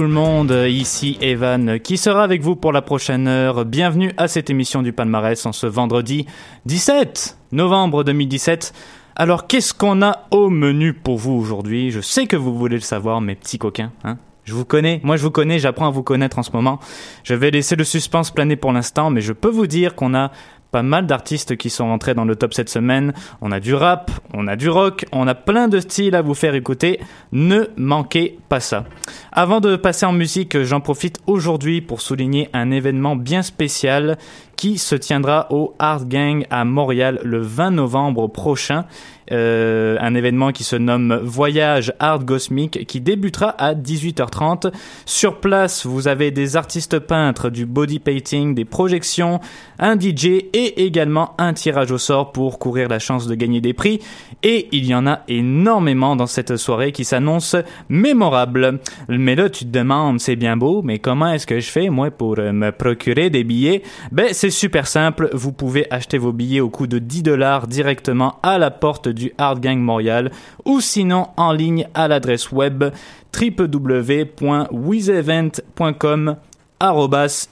Tout le monde, ici Evan qui sera avec vous pour la prochaine heure. Bienvenue à cette émission du palmarès en ce vendredi 17 novembre 2017 Alors, qu'est-ce qu'on a au menu pour vous aujourd'hui? Je sais que vous voulez le savoir, mes petits coquins. Hein je vous connais, moi je vous connais, j'apprends à vous connaître en ce moment. Je vais laisser le suspense planer pour l'instant, mais je peux vous dire qu'on a pas mal d'artistes qui sont rentrés dans le top cette semaine. On a du rap, on a du rock, on a plein de styles à vous faire écouter. Ne manquez pas ça. Avant de passer en musique, j'en profite aujourd'hui pour souligner un événement bien spécial qui se tiendra au Art Gang à Montréal le 20 novembre prochain. Euh, un événement qui se nomme Voyage Art Cosmique qui débutera à 18h30. Sur place, vous avez des artistes peintres, du body painting, des projections, un DJ et également un tirage au sort pour courir la chance de gagner des prix. Et il y en a énormément dans cette soirée qui s'annonce mémorable. Mais là, tu te demandes, c'est bien beau, mais comment est-ce que je fais, moi, pour euh, me procurer des billets? Ben, c'est super simple. Vous pouvez acheter vos billets au coût de 10 dollars directement à la porte du du Hard Gang Montréal ou sinon en ligne à l'adresse web www.wizevent.com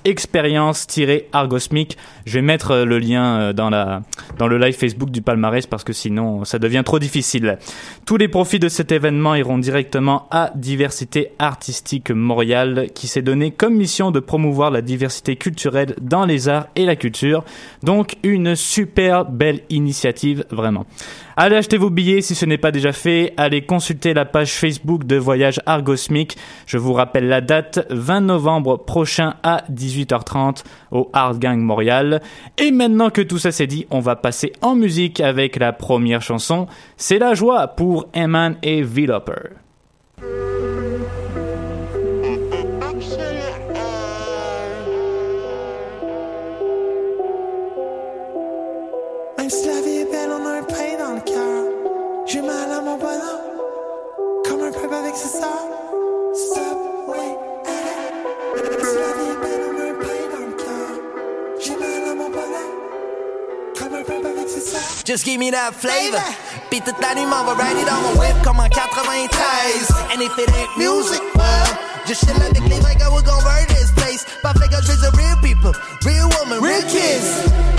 expérience-argosmique. Je vais mettre euh, le lien euh, dans la dans le live Facebook du palmarès parce que sinon ça devient trop difficile. Tous les profits de cet événement iront directement à Diversité Artistique Montréal qui s'est donné comme mission de promouvoir la diversité culturelle dans les arts et la culture. Donc une super belle initiative vraiment. Allez acheter vos billets si ce n'est pas déjà fait. Allez consulter la page Facebook de Voyage Argosmique. Je vous rappelle la date 20 novembre prochain à 18h30 au Art Gang Montréal. Et maintenant que tout ça c'est dit, on va passer en musique avec la première chanson. C'est la joie pour Eman et V-Lopper. Just give me that flavor. La nuit, m'en va ride it on my whip comme en 93. And if it ain't music, well, just chill avec les vrais gars, we're gon' burn this place. Fait que je the real people, real woman, real kids.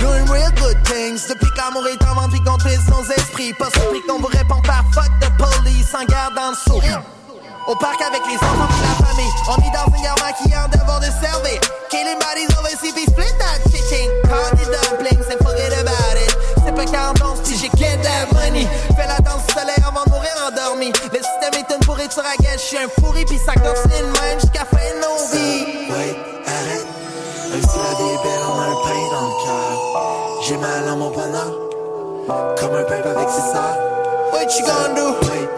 Doing real good things. Depuis qu'amour est inventé qu'on twist nos esprits. Pas surpris qu'on vous répond par fuck de police en garde dans le saut. Au parc avec les enfants et la famille. On est dans une guerre qui a un devoir de servir. Une pourriture à gueule. J'suis un pourri, puis ça continue de même jusqu'à fin de nos vies. Wait, arrête. Même si la vie est belle, on a un pain dans le cœur. J'ai mal à mon bonheur, comme un peuple avec ses sœurs. What you gonna do? Wait,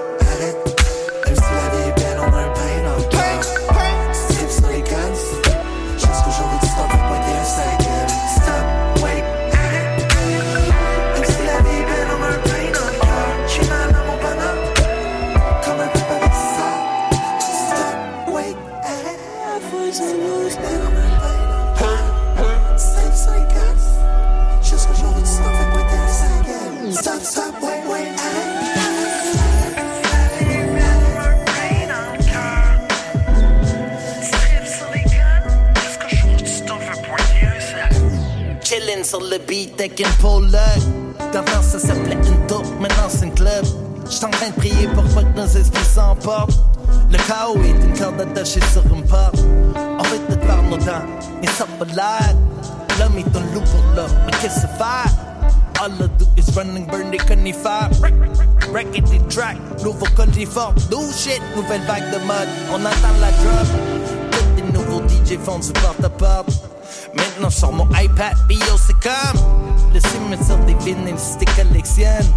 avec une pole D'avant ça s'appelait une tour, maintenant c'est une club. J'suis en train de prier pour pas que nos esprits s'emportent. Le chaos est une corde attachée sur une porte. On fait tout par nos dents, et ça pas. L'homme est un loup pour l'homme, mais qu'est-ce que faire? All I do is running, burn des conifères. Wreck des tracks, nouveau collier fort. New shit, nouvelle vague de mode. On entend la drop. Tous les nouveaux DJ font du porte-à-porte. Maintenant sur mon iPad, bio c'est comme Le cimetière des vinyles si t'es collectionnes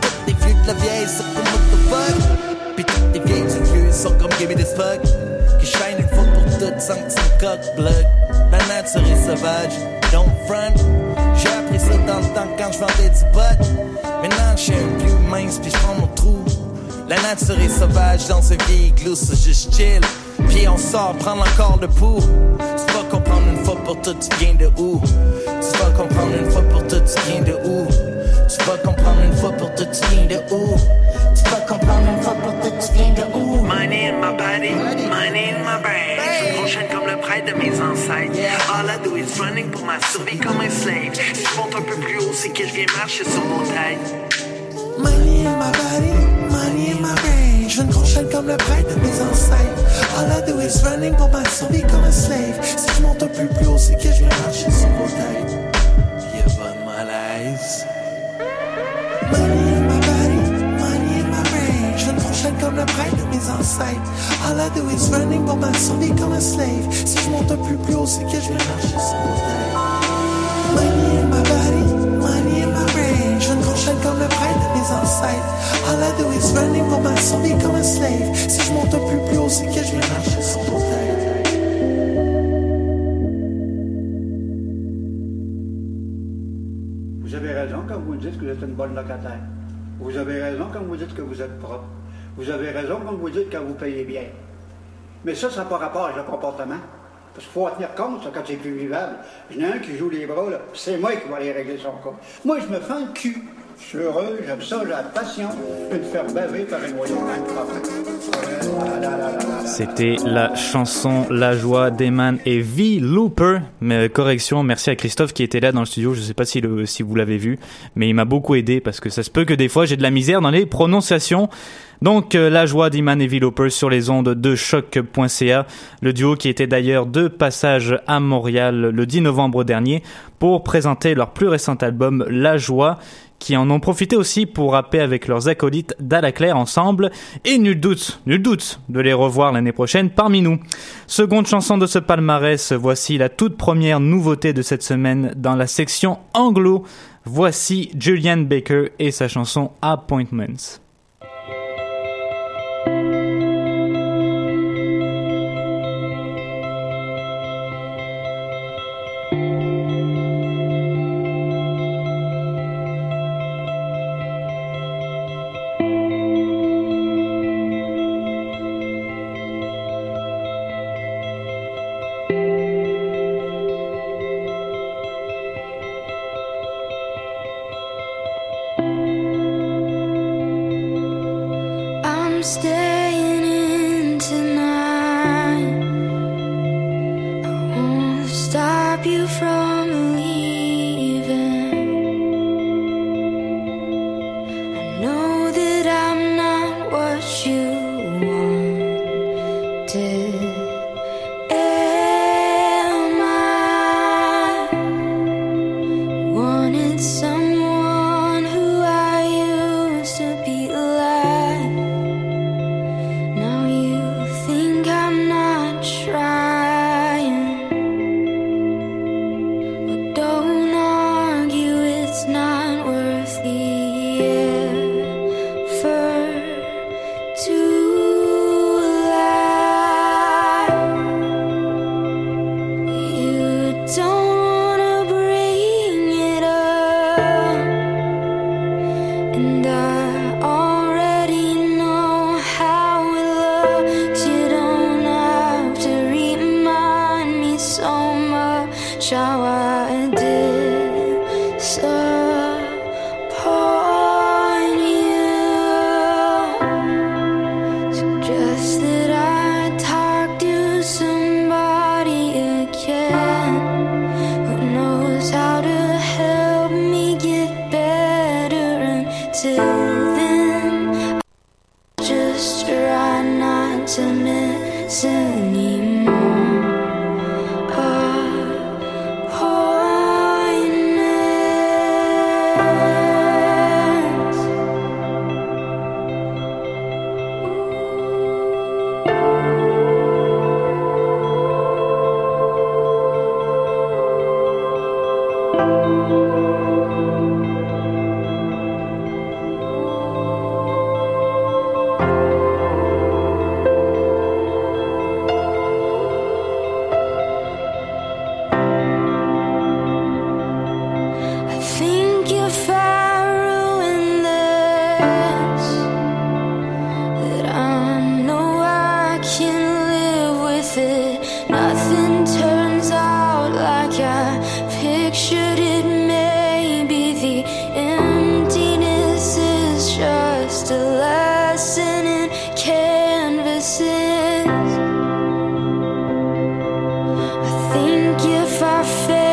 Toutes les vieux de la vieille c'est comme what the fuck Puis toutes les vieilles du vieux sont comme give me this fuck Que shine une fois pour toutes sans que tu me coques blood La nature est sauvage, don't front. J'ai appris ça dans le temps quand je vendais du pot. Maintenant je un vieux mince puis je prends mon trou. La nature est sauvage dans un vieil so juste chill. Puis on sort prendre encore le pouls comprendre une fois pour toutes tu viens de où Tu vas comprendre une fois pour toutes tu viens de où Tu vas comprendre une fois pour toutes tu viens de où Tu vas comprendre une fois pour toutes tu viens de où Money in my body, money in my brain. Je prochaine comme le prêtre de mes ancêtres. All I do is running pour ma survie comme un slave. Si je monte un peu plus haut, c'est que je viens marcher sur mon tête. Money in my body, money in my brain. Je veux une grosse chaîne comme le prêtre de mes ancêtres. All I do is running pour ma survie comme un slave. Si je monte un peu plus haut, c'est que je vais marcher sur vos têtes. Y'a pas de malaise. Money in my body, money in my brain. Je veux une grosse chaîne comme le prêtre de mes ancêtres. All I do is running pour ma survie comme un slave. Si je monte un peu plus haut, c'est que je vais marcher sur vos têtes. Money Vous avez raison quand vous dites que vous êtes une bonne locataire. Vous avez raison quand vous dites que vous êtes propre. Vous avez raison quand vous dites que vous payez bien. Mais ça, ça n'a pas rapport avec le comportement. Parce qu'il faut en tenir compte, quand c'est plus vivable. Il y un qui joue les bras, là, c'est moi qui vais aller régler son cas. Moi, je me fais un cul. C'était la chanson La joie d'Eman et V. Looper. Euh, correction, merci à Christophe qui était là dans le studio. Je sais pas si vous l'avez vu, mais il m'a beaucoup aidé parce que ça se peut que des fois j'ai de la misère dans les prononciations. Donc euh, la joie d'Iman et V. Looper sur les ondes de choc.ca. Le duo qui était d'ailleurs de passage à Montréal le 10 novembre dernier pour présenter leur plus récent album La joie qui en ont profité aussi pour rapper avec leurs acolytes d'Alaclair ensemble, et nul doute, nul doute de les revoir l'année prochaine parmi nous. Seconde chanson de ce palmarès, voici la toute première nouveauté de cette semaine dans la section anglo. Voici Julian Baker et sa chanson Appointments. If I fail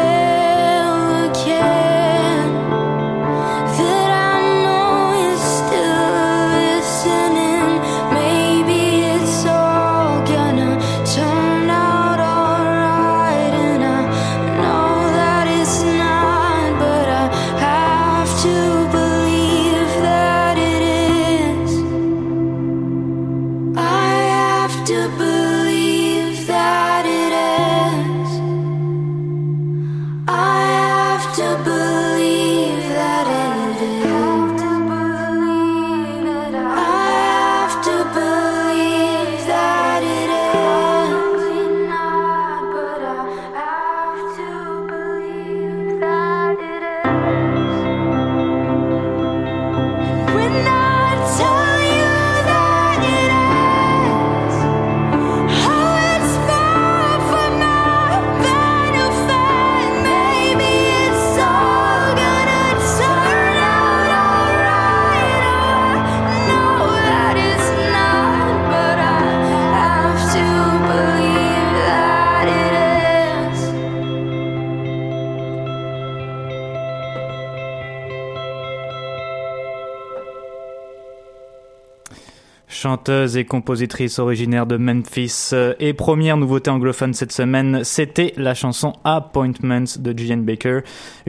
chanteuse et compositrice originaire de Memphis. Euh, Et première nouveauté anglophone cette semaine, c'était la chanson Appointments de Julian Baker,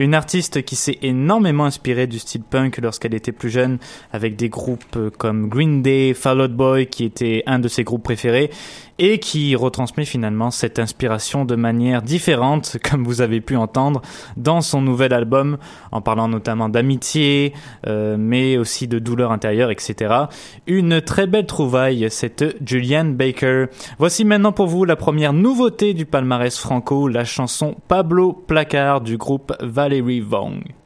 une artiste qui s'est énormément inspirée du style punk lorsqu'elle était plus jeune, avec des groupes euh, comme Green Day, Fall Out Boy, qui était un de ses groupes préférés, et qui retransmet finalement cette inspiration de manière différente, comme vous avez pu entendre, dans son nouvel album, en parlant notamment d'amitié, euh, mais aussi de douleur intérieure, etc. Une très belle trouvaille, cette Julian Baker. Voici maintenant pour vous la première nouveauté du palmarès franco, la chanson Pablo Placard du groupe Valerie Vong.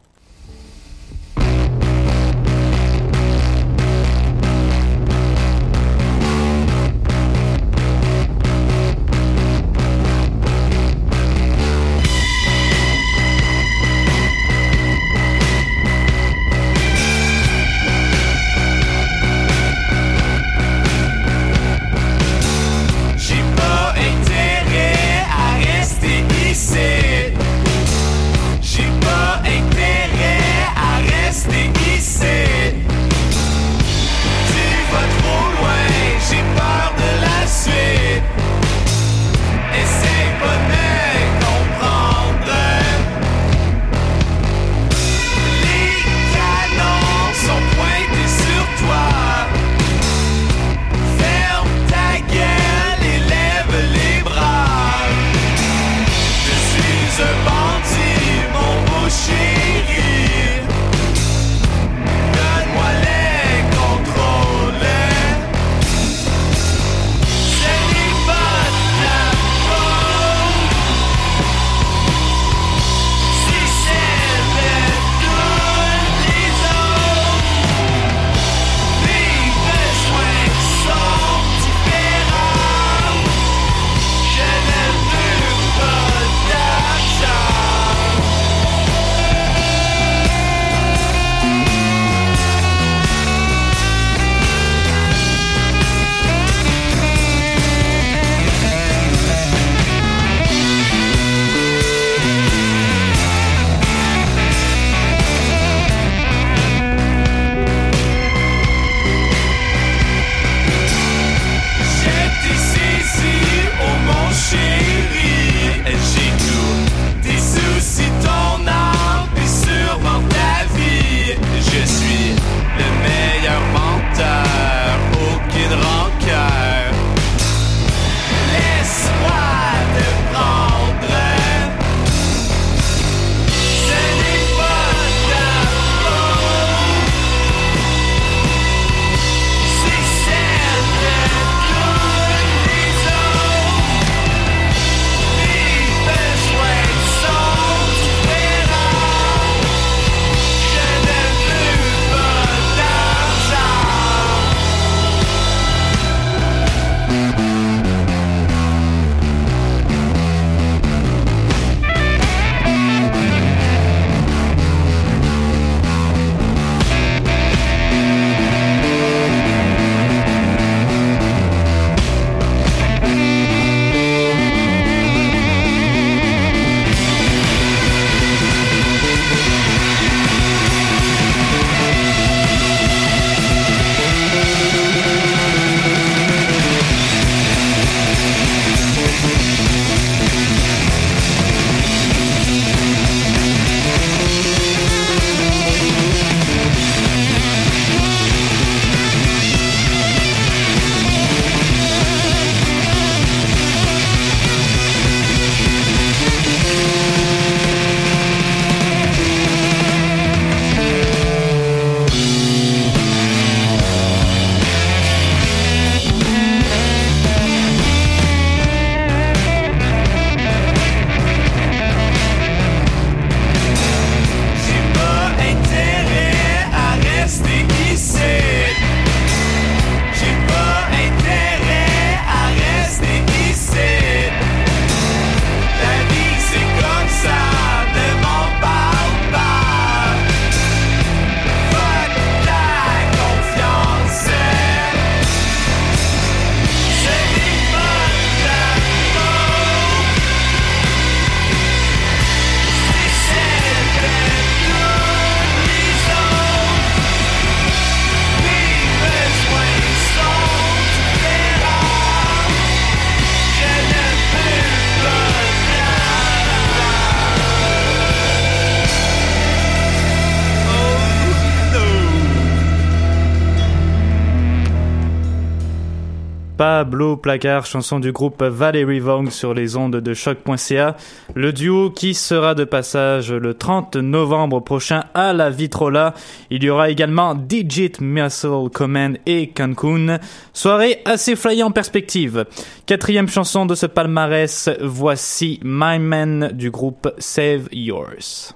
Pablo Placard, chanson du groupe Valerie Vong sur les ondes de choc.ca. Le duo qui sera de passage le 30 novembre prochain à la Vitrola. Il y aura également Digit Muscle Command et Cancun. Soirée assez flyée en perspective. Quatrième chanson de ce palmarès, voici My Man du groupe Save Yours.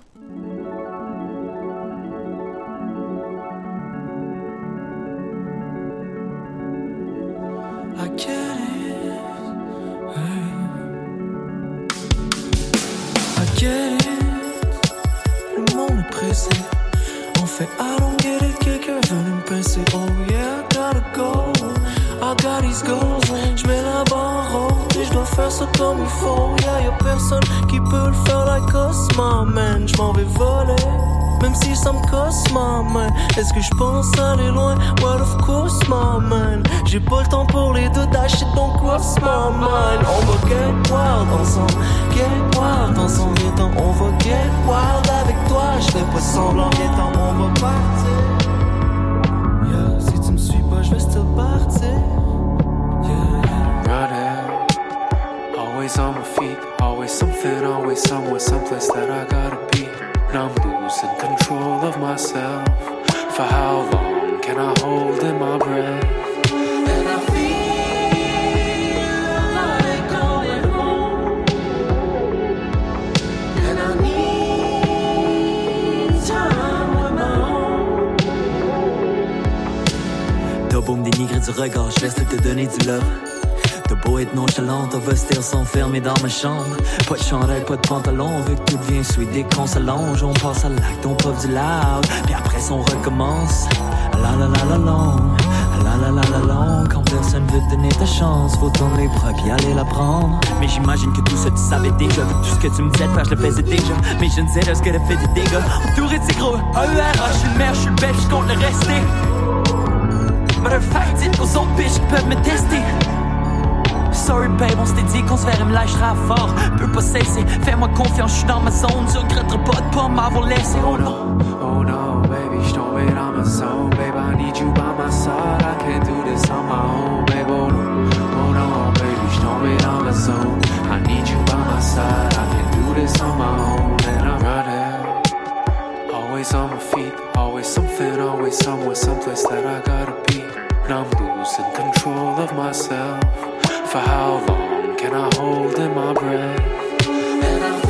Personne qui peut le faire like us, my man. J'm'en vais voler. Même si ça me casse ma main. Est-ce que je pense aller loin? Well of course my man J'ai pas le temps pour les deux d'acheter ton course my man On va get wild ensemble Get wild ensemble. Viens on va get wild avec toi. Je fais pas semblant Viens on va partir. Yeah, si tu me suis pas je vais still partir. Yeah, yeah. Running, always on my feet, always something, always somewhere, someplace that I gotta be. And I'm losing control of myself. For how long can I hold in my breath? And I feel like going home And I need time with my own T'as me dénigrer du regard, je laisse te donner du love. T'as beau être nonchalante, on va se s'enfermer dans ma chambre. Pas de chandail, pas de pantalon, on que tout devient sweet dès qu'on s'allonge. On passe à l'acte, on pop du loud, puis après on recommence. La la la la long, la la la la long. Quand personne veut te donner ta chance, faut tourner les bras puis aller la prendre. Mais j'imagine que tout ça tu savais déjà, avec tout ce que tu me disais de faire, je le faisais déjà. Mais je ne sais pas ce qu'elle a fait des dégâts. Entouré de ces gros ER, je suis le maire, je suis le bête, je compte le rester. Fact, dites aux autres bitches qui peuvent me tester. Sorry babe, on s'était dit qu'on se verrait me lâchera fort. Peux pas cesser, fais-moi confiance, je suis dans ma zone. Tu regretteras pas de pas m'avoir laissé. Oh non. Oh no, baby, je tombe dans ma zone. Babe, I need you by my side. I can't do this on my own, babe. Oh no, oh no, baby, je tombe dans ma zone. I need you by my side. I can't do this on my own. And I'm running, always on my feet. Always something, always somewhere, someplace that I gotta be. And I'm losing control of myself. For how long can I hold in my breath?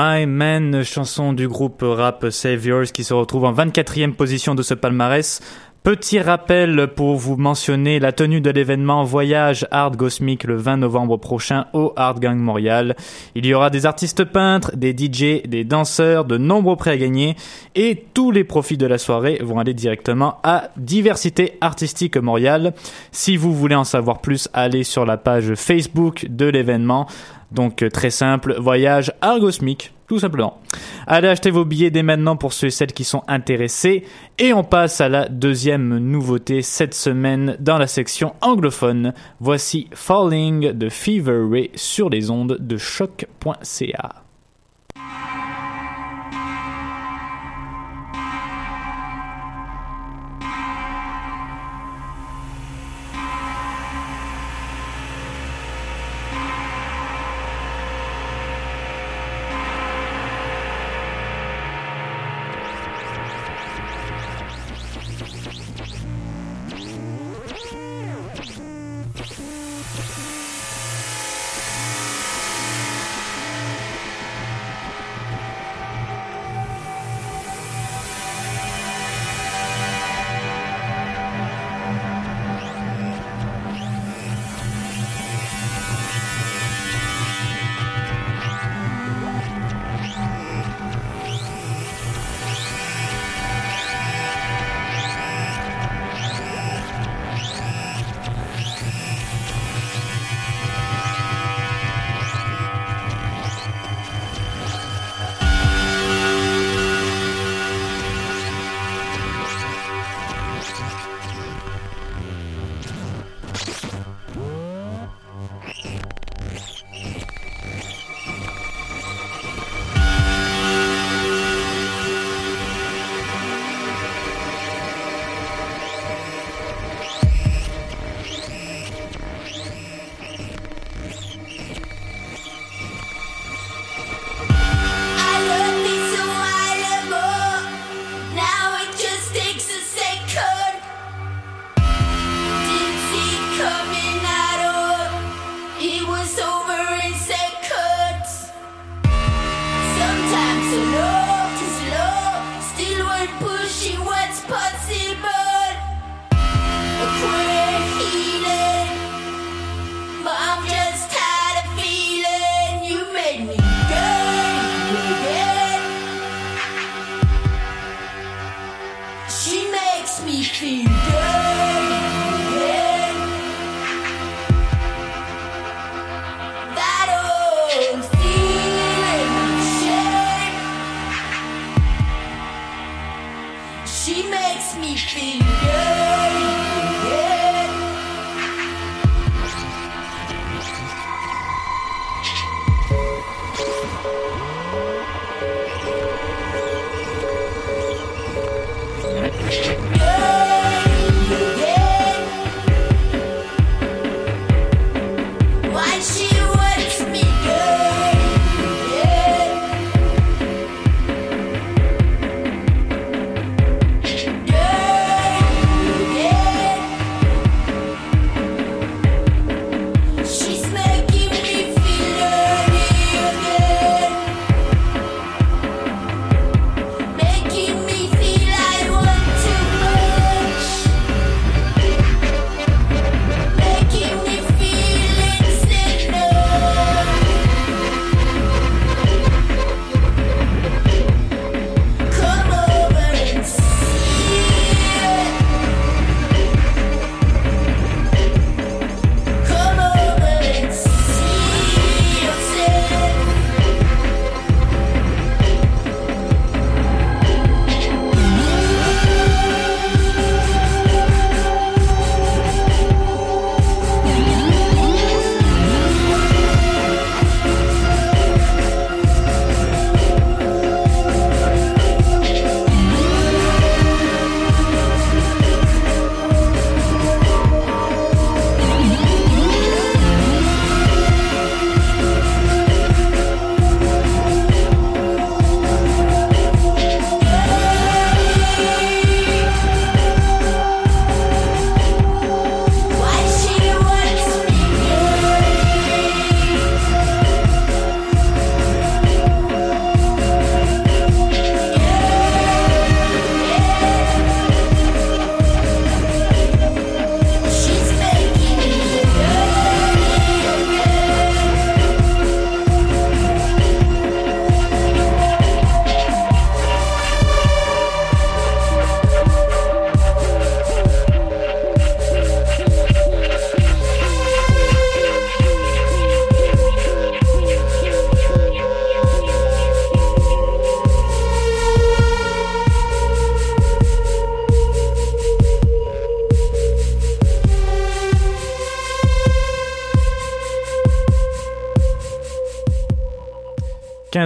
My Man, chanson du groupe rap Saviors qui se retrouve en 24e position de ce palmarès. Petit rappel pour vous mentionner la tenue de l'événement Voyage Art Cosmic le 20 novembre prochain au Art Gang Montréal. Il y aura des artistes peintres, des DJ, des danseurs, de nombreux prix à gagner et tous les profits de la soirée vont aller directement à Diversité Artistique Montréal. Si vous voulez en savoir plus, allez sur la page Facebook de l'événement. Donc euh, très simple, voyage argosmique, tout simplement. Allez acheter vos billets dès maintenant pour ceux et celles qui sont intéressés. Et on passe à la deuxième nouveauté cette semaine dans la section anglophone. Voici Falling de Fever Ray sur les ondes de choc.ca.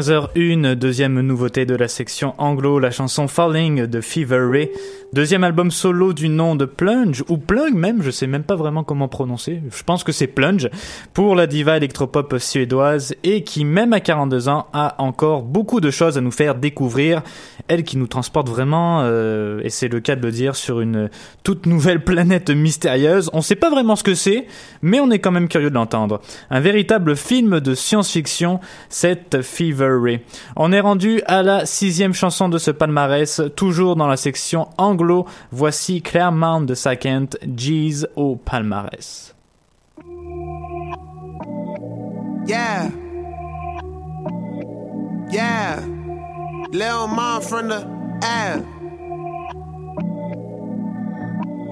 15h01, deuxième nouveauté de la section anglo, la chanson Falling de Fever Ray. Deuxième album solo du nom de Plunge, ou Plug même, je sais même pas vraiment comment prononcer. Je pense que c'est Plunge, pour la diva électropop suédoise, et qui, même à 42 ans, a encore beaucoup de choses à nous faire découvrir. Elle qui nous transporte vraiment, euh, et c'est le cas de le dire, sur une toute nouvelle planète mystérieuse. On sait pas vraiment ce que c'est, mais on est quand même curieux de l'entendre. Un véritable film de science-fiction, cette Fever On est rendu à la sixième chanson de ce palmarès, toujours dans la section anglo. Voici Claremont de Second, G's au palmarès. Yeah. Yeah. Lil mom from the L.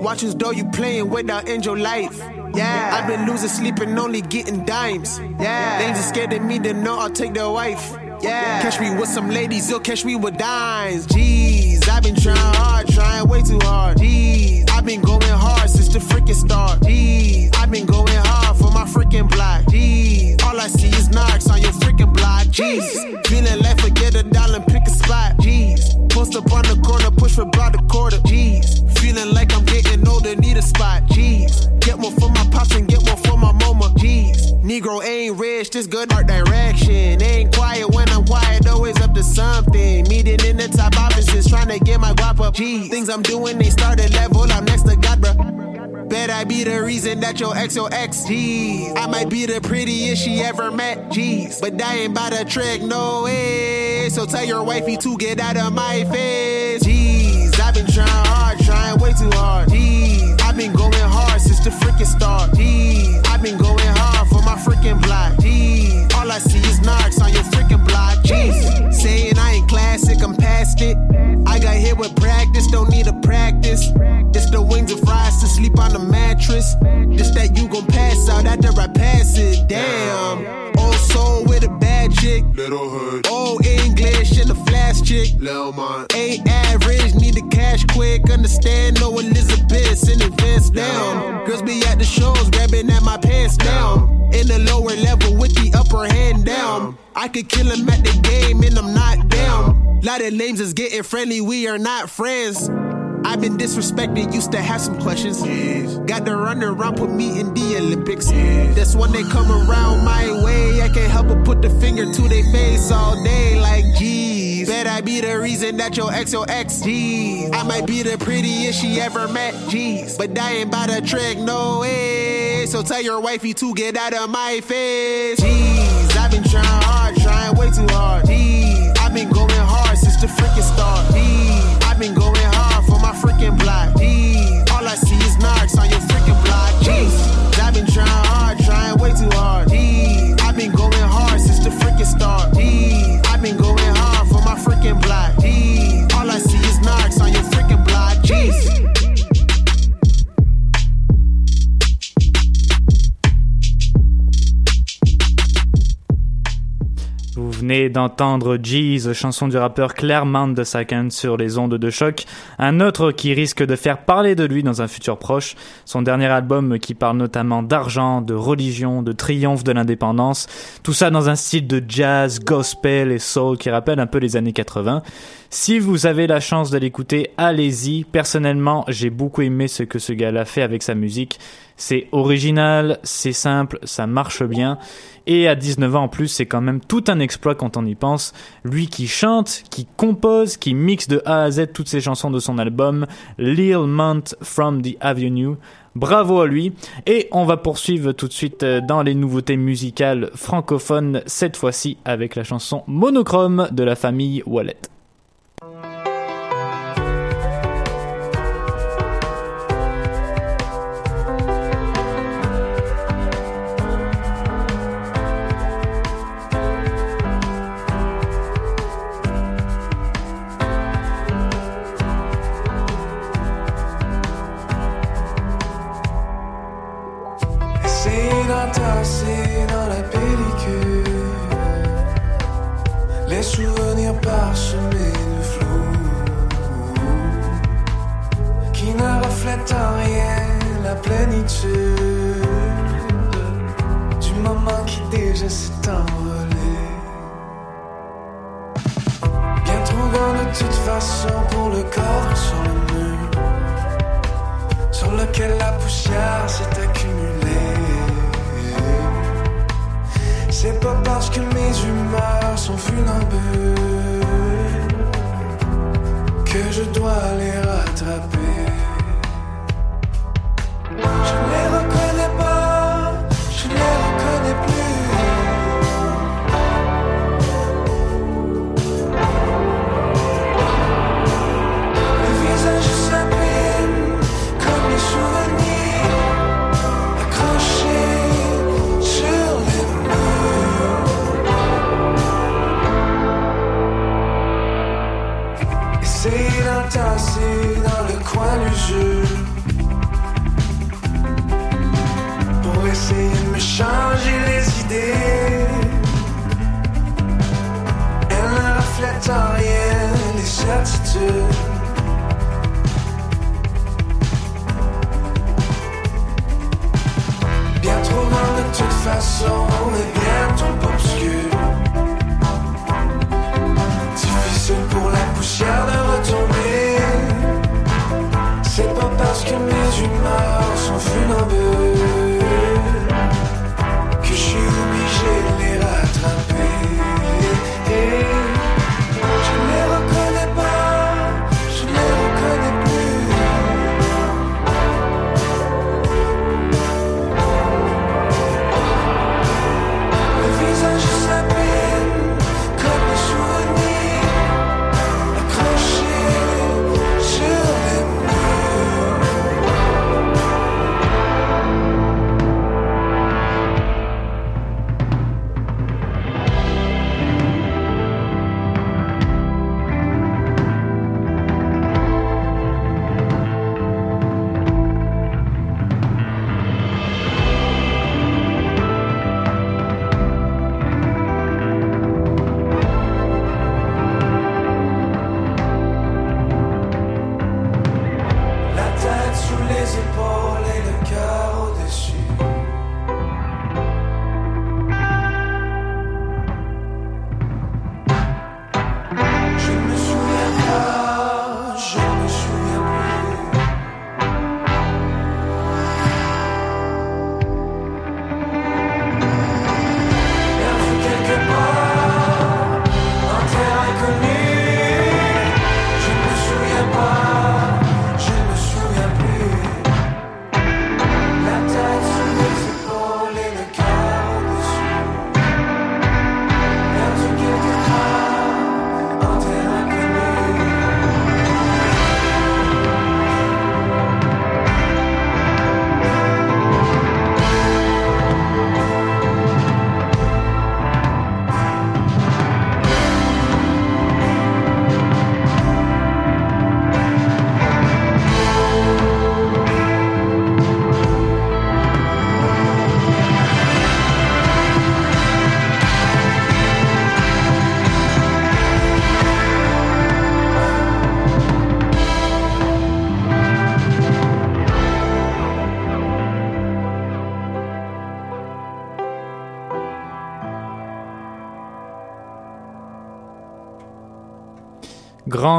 Watch as though you playing without end your life. Yeah. I've been losing sleep and only getting dimes. Yeah. Lames are scared of me, they know I'll take their wife. Yeah. Catch me with some ladies, you'll catch me with dimes. Jeez, I've been trying hard, trying way too hard. Jeez, I've been going hard since the freaking start. Jeez, I've been going hard my freaking block. Jeez, all I see is narcs on your freaking block. Jeez, feeling like forget a dollar pick a spot. Jeez, post up on the corner, push for about a quarter. Jeez, feeling like I'm getting older, need a spot. Jeez, get more for my pops and get more for my mama. Jeez, Negro ain't rich, this good art direction. Ain't quiet when I'm quiet, always up to something. Meeting in the top offices, trying to get my guap up. Jeez, things I'm doing, they started level, I'm next to God, bruh. Bet I be the reason that your ex your ex. Jeez, I might be the prettiest she ever met. Jeez, but I ain't by the trick, no way. So tell your wifey to get out of my face. Jeez, I've been trying hard, trying way too hard. Jeez, I've been going hard since the freaking start. Jeez, I've been going hard for my freaking block. Jeez, all I see is narcs on your freaking block. Jeez, saying I ain't classic, I'm past it. I got hit with practice, don't need a practice. It's the wings of fries to sleep on the mattress. Just that you gon' pass out after I pass it. Damn. Old soul with a bad chick. Little hood. Old English and a flash chick. Lil Mon. Ain't average, need the cash quick. Understand, no Elizabeth in advance down. Girls be at the shows, grabbing at my pants down. In the lower level with the upper hand down. I could kill him at the game and I'm not down. Lot of names is getting friendly, we are not friends. I've been disrespected, used to have some questions. Got to run around, put me in the Olympics. That's when they come around my way. I can't help but put the finger to their face all day, like, geez. Bet I be the reason that your ex, your ex, geez. I might be the prettiest she ever met, geez. But I ain't by the trick, no way. So tell your wifey to get out of my face, geez. I've been trying hard, trying way too hard, geez. I've been going hard since the freaking start, geez. D'entendre Jeez, chanson du rappeur Claremont de Second sur les ondes de choc. Un autre qui risque de faire parler de lui dans un futur proche. Son dernier album qui parle notamment d'argent, de religion, de triomphe de l'indépendance. Tout ça dans un style de jazz, gospel et soul qui rappelle un peu les années 80. Si vous avez la chance de l'écouter, allez-y. Personnellement, j'ai beaucoup aimé ce que ce gars-là fait avec sa musique. C'est original, c'est simple, ça marche bien. Et à 19 ans en plus, c'est quand même tout un exploit quand on y pense. Lui qui chante, qui compose, qui mixe de A à Z toutes ses chansons de son album Lil Month from the Avenue. Bravo à lui. Et on va poursuivre tout de suite euh, dans les nouveautés musicales francophones, cette fois-ci avec la chanson Monochrome de la famille Wallet. Du moment qui déjà s'est envolé. toute façon pour le corps sur le mur, sur lequel la poussière s'est accumulée. C'est pas parce que mes humeurs sont funambules que je dois les rattraper. Je ne les reconnais pas, je ne les reconnais plus.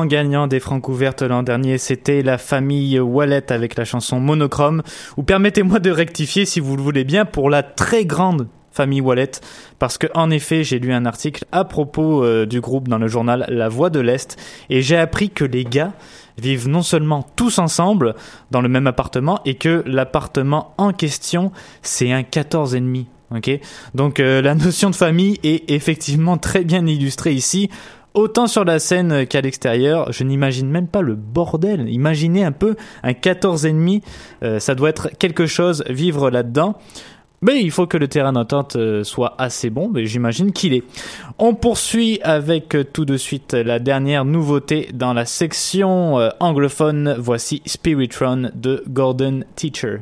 Gagnant des Francs ouvertes l'an dernier, c'était la famille Wallet avec la chanson Monochrome. Ou permettez-moi de rectifier si vous le voulez bien pour la très grande famille Wallet, parce que en effet j'ai lu un article à propos euh, du groupe dans le journal La Voix de l'Est et j'ai appris que les gars vivent non seulement tous ensemble dans le même appartement et que l'appartement en question c'est un 14 et demi. Ok, donc euh, la notion de famille est effectivement très bien illustrée ici. Autant sur la scène qu'à l'extérieur, je n'imagine même pas le bordel. Imaginez un peu un 14 et demi, euh, ça doit être quelque chose vivre là-dedans. Mais il faut que le terrain d'entente euh, soit assez bon, mais j'imagine qu'il est. On poursuit avec euh, tout de suite la dernière nouveauté dans la section anglophone. Voici Spiritron de Gordon Teacher.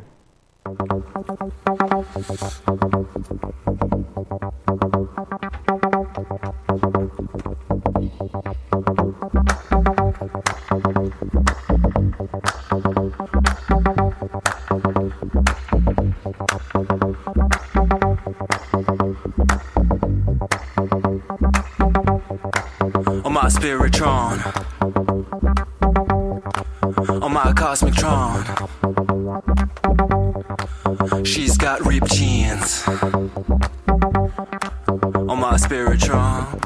Spiritron. On my cosmic tron. She's got ripped jeans. On my Spiritron.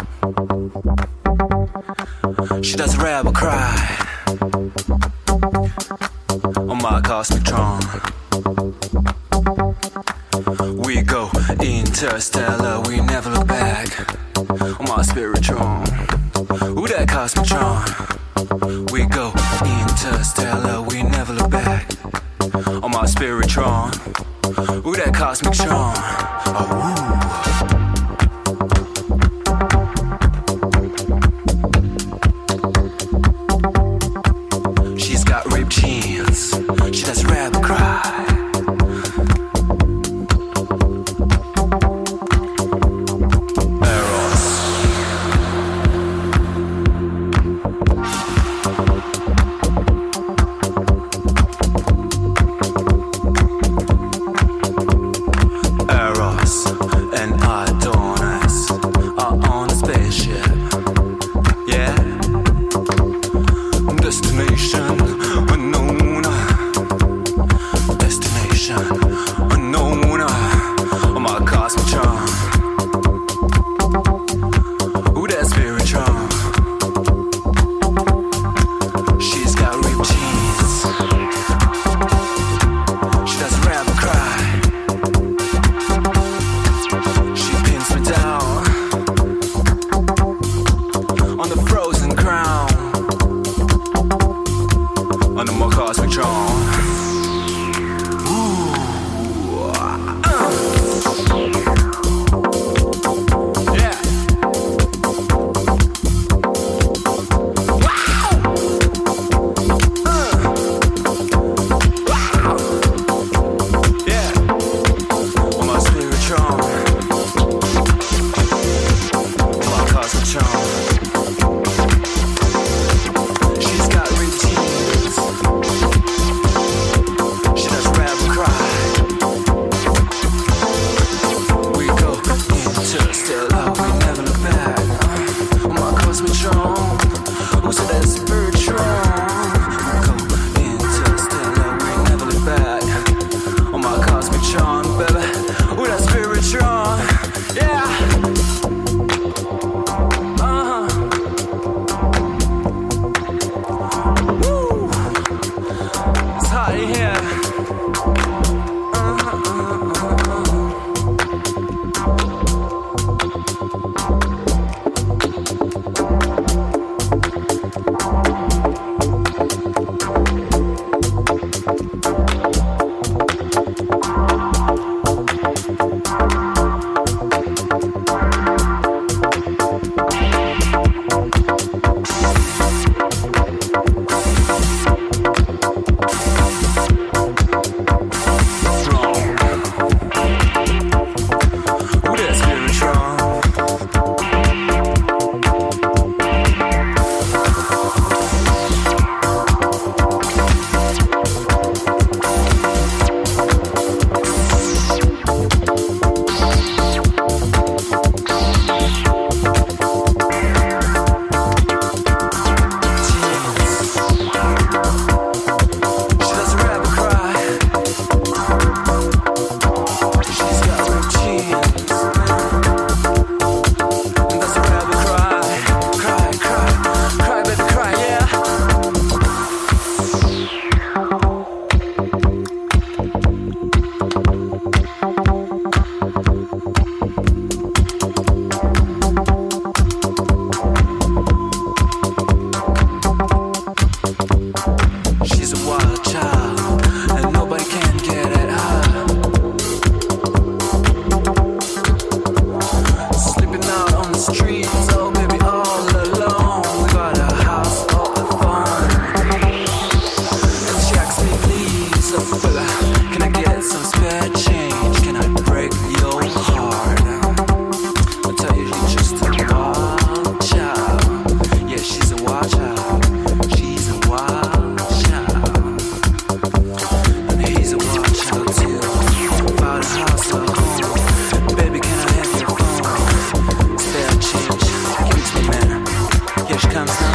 Uh,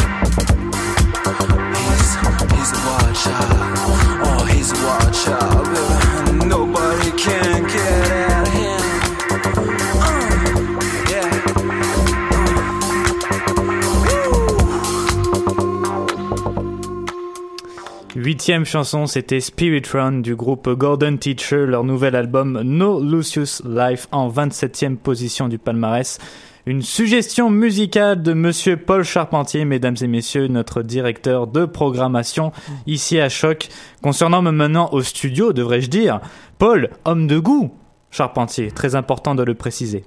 Huitième chanson, c'était Spirit Run du groupe Gordon Teacher, leur nouvel album No Lucius Life en 27e position du palmarès. Une suggestion musicale de monsieur Paul Charpentier, mesdames et messieurs, notre directeur de programmation ici à Choc. Concernant me menant au studio, devrais-je dire, Paul, homme de goût. Charpentier, très important de le préciser.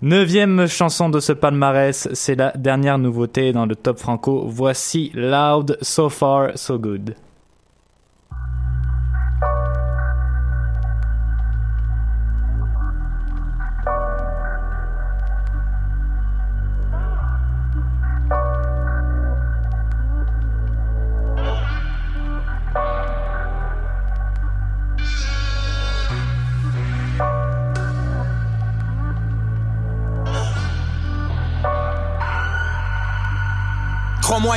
Neuvième chanson de ce palmarès, c'est la dernière nouveauté dans le top franco. Voici Loud, So Far, So Good.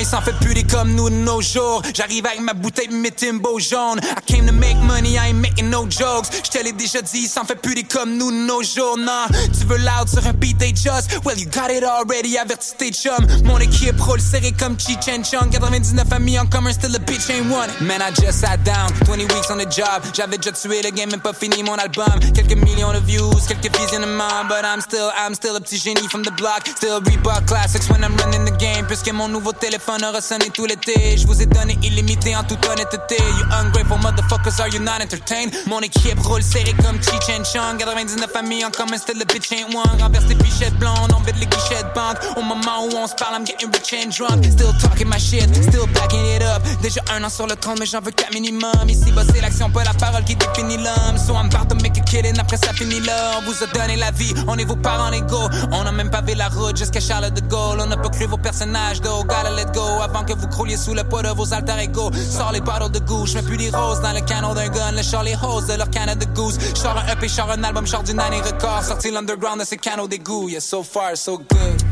S'en fait plus des comme nous de nos jours. J'arrive avec ma bouteille, mes Timbo jaunes. I came to make money, I ain't making no jokes. J'te l'ai déjà dit, s'en fait plus des comme nous de nos jours. Nah, tu veux loud sur un beat, they just. Well, you got it already, avertis tes chums. Mon équipe roule serré comme Cheech and Chong. 99 amis en commun, still a bitch ain't one. Man, I just sat down, 20 weeks on the job. J'avais déjà tué le game, même pas fini mon album. Quelques millions de views, quelques visionnements. But I'm still, I'm still a petit génie from the block. Still Reebok classics when I'm running the game. Puisque mon nouveau téléphone aura sonné tout l'été. Je vous ai donné illimité en toute honnêteté. You ungrateful motherfuckers, are you not entertained? Mon équipe roule serré comme Cheech and Chong. 99 amis en commun, still the bitch ain't one. Renverse les pichettes blondes, on bête les guichets de banque. Au moment où on se parle, I'm getting rich and drunk. Still talking my shit, still backing it up. Déjà un an sur le trône, mais j'en veux qu'un minimum. Ici, bah, c'est l'action, pas la parole qui définit l'homme. So I'm about to make a kid and après ça finit là. On vous a donné la vie, on est vos parents égaux. On a même pas vu la route jusqu'à Charles de Gaulle. On n'a pas cru vos personnages, though. Gotta let go avant que vous crouliez sous le poids de vos alter ego. Sors les bottles de goût, j'mets plus des roses dans le canon d'un gun. Le char les hoses de leur canne de goose. Sors un EP, sors un album, sors d'une année record. Sorti l'underground de ces canaux d'égout. Yeah, so far, so good.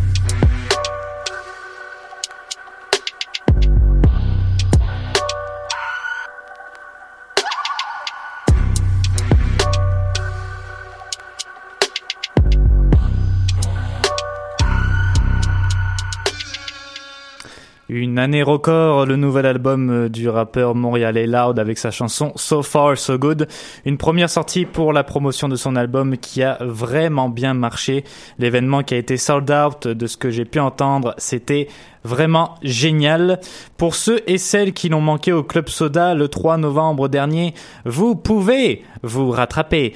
Une année record, le nouvel album euh, du rappeur montréalais Loud avec sa chanson So Far So Good. Une première sortie pour la promotion de son album qui a vraiment bien marché. L'événement qui a été sold out, de ce que j'ai pu entendre, c'était vraiment génial. Pour ceux et celles qui l'ont manqué au Club Soda le 3 novembre dernier, vous pouvez vous rattraper.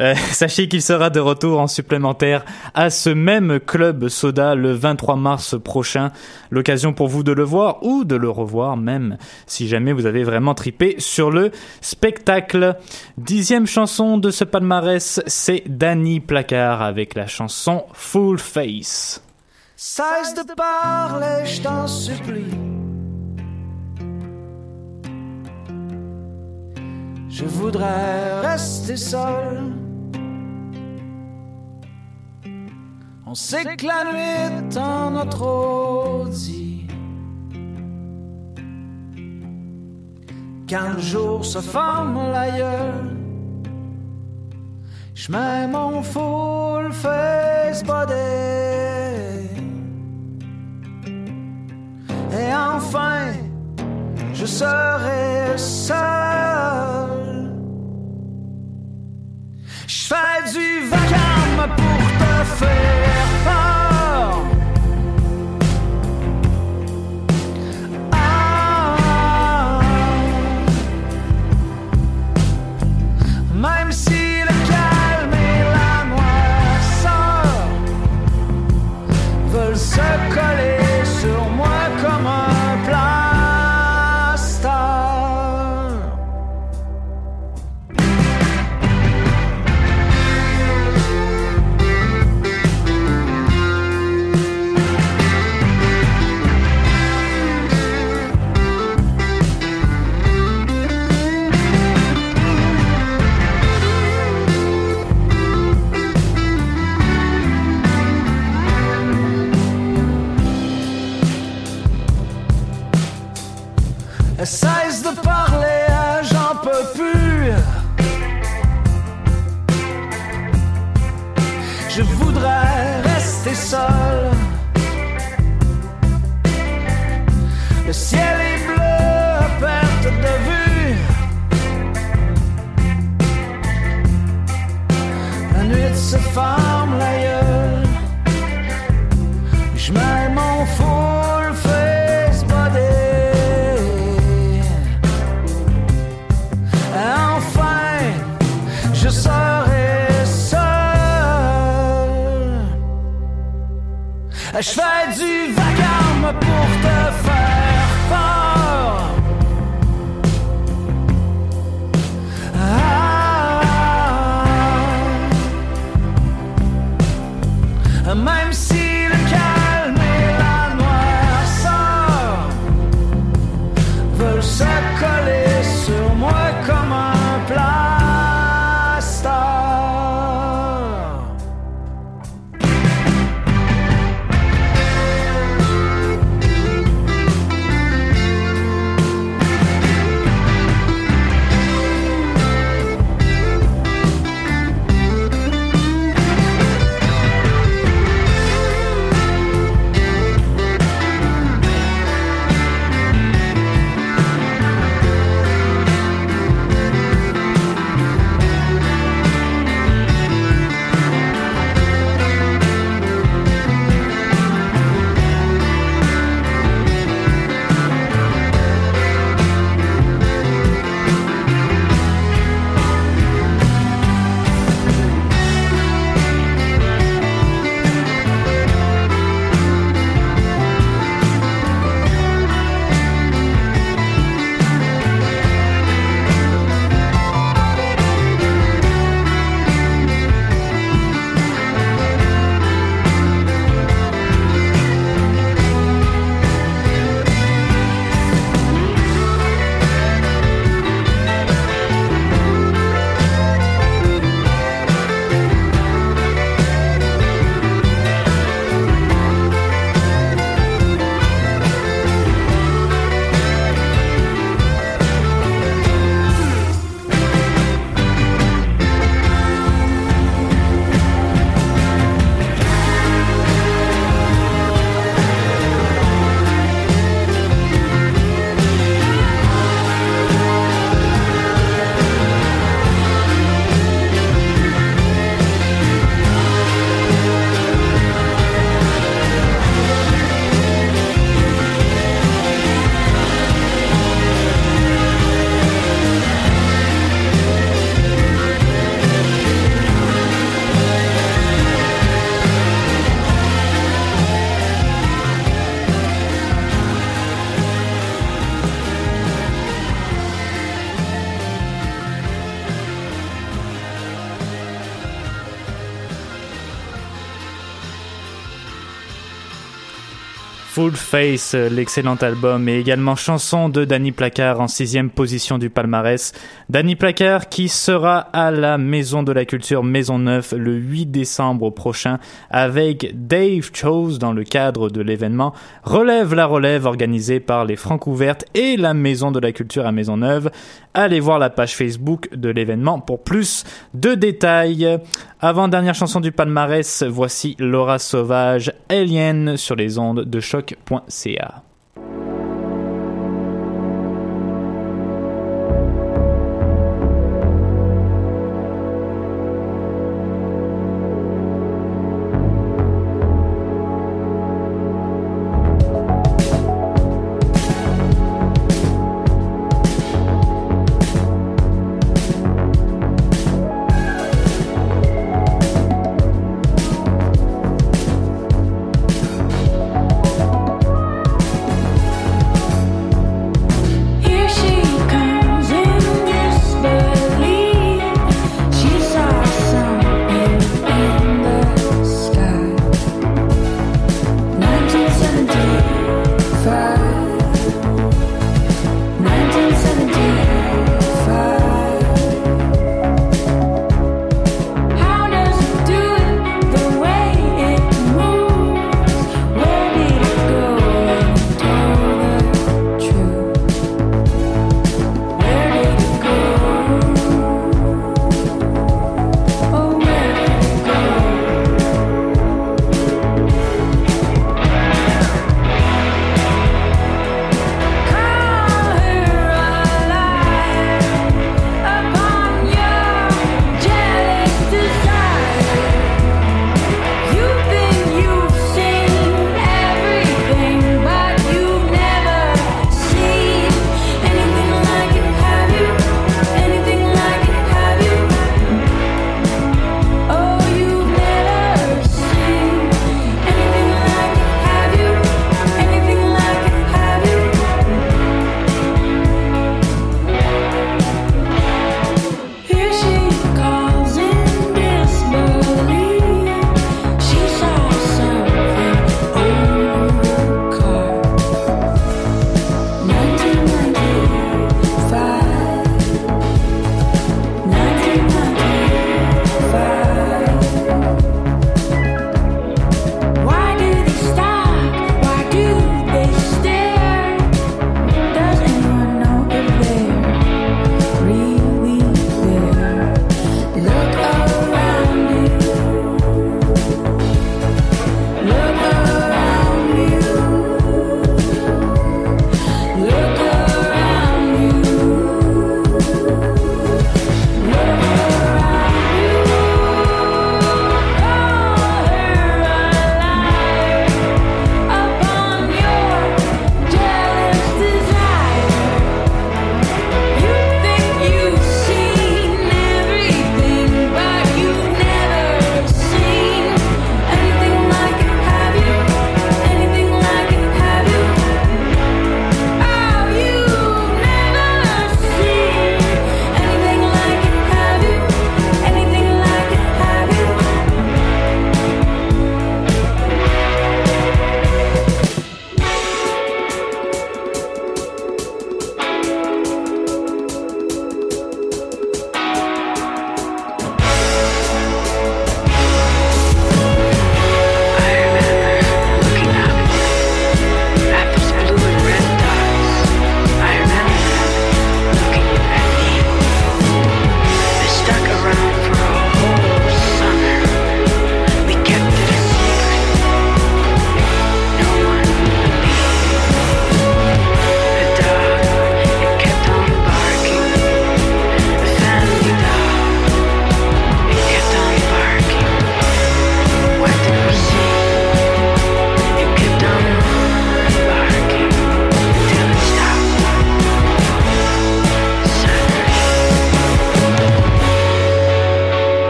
Euh, sachez qu'il sera de retour en supplémentaire à ce même club soda le 23 mars prochain. L'occasion pour vous de le voir ou de le revoir même si jamais vous avez vraiment tripé sur le spectacle. Dixième chanson de ce palmarès, c'est Danny Placard avec la chanson Full Face. Je voudrais rester seul. On sait que la nuit est en notre audit. Quand le jour se forme la gueule, je mets mon full face body. Et enfin, je serai seul. Je fais du vacarme pour te faire Je fais du vacarme pour te faire peur. Ah. Full Face, euh, l'excellent album, et également chanson de Danny Placard en sixième position du palmarès. Danny Placard qui sera à la Maison de la Culture Maison Neuf le 8 décembre prochain avec Dave Chose dans le cadre de l'événement Relève la Relève organisé par les Francouvertes et la Maison de la Culture à Maison Neuve. Allez voir la page Facebook de l'événement pour plus de détails. Avant dernière chanson du palmarès, voici Laura Sauvage, Alien sur les ondes de choc.ca.